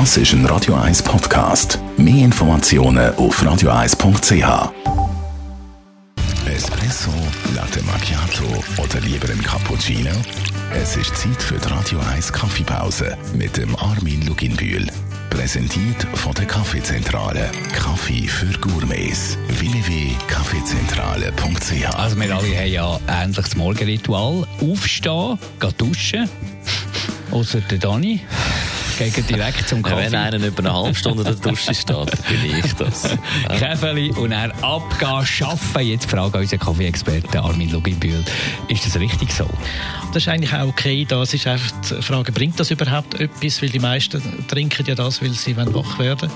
Das ist ein Radio 1 Podcast. Mehr Informationen auf radio1.ch. Espresso, Latte Macchiato oder lieber ein Cappuccino? Es ist Zeit für die Radio 1 Kaffeepause mit dem Armin Luginbühl. Präsentiert von der Kaffeezentrale. Kaffee für Gourmets. www.kaffeezentrale.ch Also wir alle haben ja ähnlich das Morgenritual. Aufstehen, gehen duschen. Außer der Dani. Gehen direkt zum Ja, Kaffee. wenn einer über eine halbe Stunde in der Dusche steht, bin ich das. Käfeli und dann abgehen, arbeiten. Jetzt fragt unser Kaffee-Experte Armin Luginbühl, ist das richtig so? Das ist eigentlich auch okay. Das ist einfach die Frage, bringt das überhaupt etwas? Weil die meisten trinken ja das, weil sie wach werden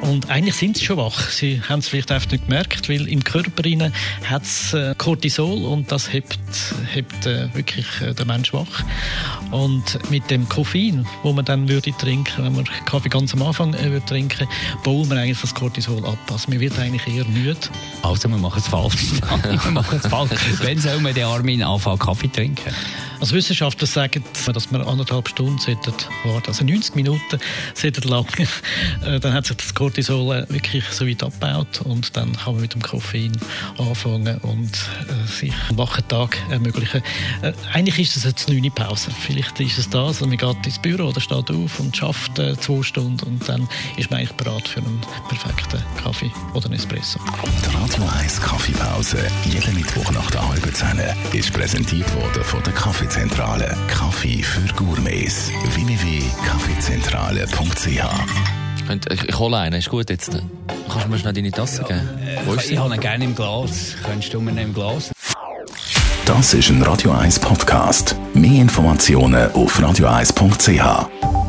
Und eigentlich sind sie schon wach. Sie haben es vielleicht einfach nicht gemerkt, weil im Körper hat es äh, Cortisol und das hebt, hebt äh, wirklich äh, den Mensch wach. Und mit dem Koffein, wo man dann würde trinken, wenn man Kaffee ganz am Anfang äh, würde trinken, bauen wir eigentlich das Cortisol ab. Also man wird eigentlich eher müde. Also wir machen es falsch. wir machen es falsch. Wann soll man den Armin anfangen Kaffee trinken? Also Wissenschaftler sagen, dass man anderthalb Stunden sollten warten, also 90 Minuten sollten lang. Äh, dann hat sich das Cortisol äh, wirklich so weit abgebaut und dann kann man mit dem Koffein anfangen und äh, sich einen wachen Tag ermöglichen. Eigentlich ist es eine Pause. Vielleicht ist es das, man geht ins Büro oder steht auf und schafft zwei Stunden und dann ist man eigentlich bereit für einen perfekten Kaffee oder einen Espresso. Die Radio 1 Kaffeepause, jeden Mittwoch nach der halben ist präsentiert worden von der Kaffeezentrale. Kaffee für Gourmets. www.kaffeezentrale.ch Ich, ich hole einen, ist gut jetzt. Kannst du mir schnell deine Tasse geben? Wo ist Ich sie? habe ihn gerne im Glas. Könntest du mir nehmen im Glas? Das ist ein Radio 1 Podcast. Mehr Informationen auf radio1.ch.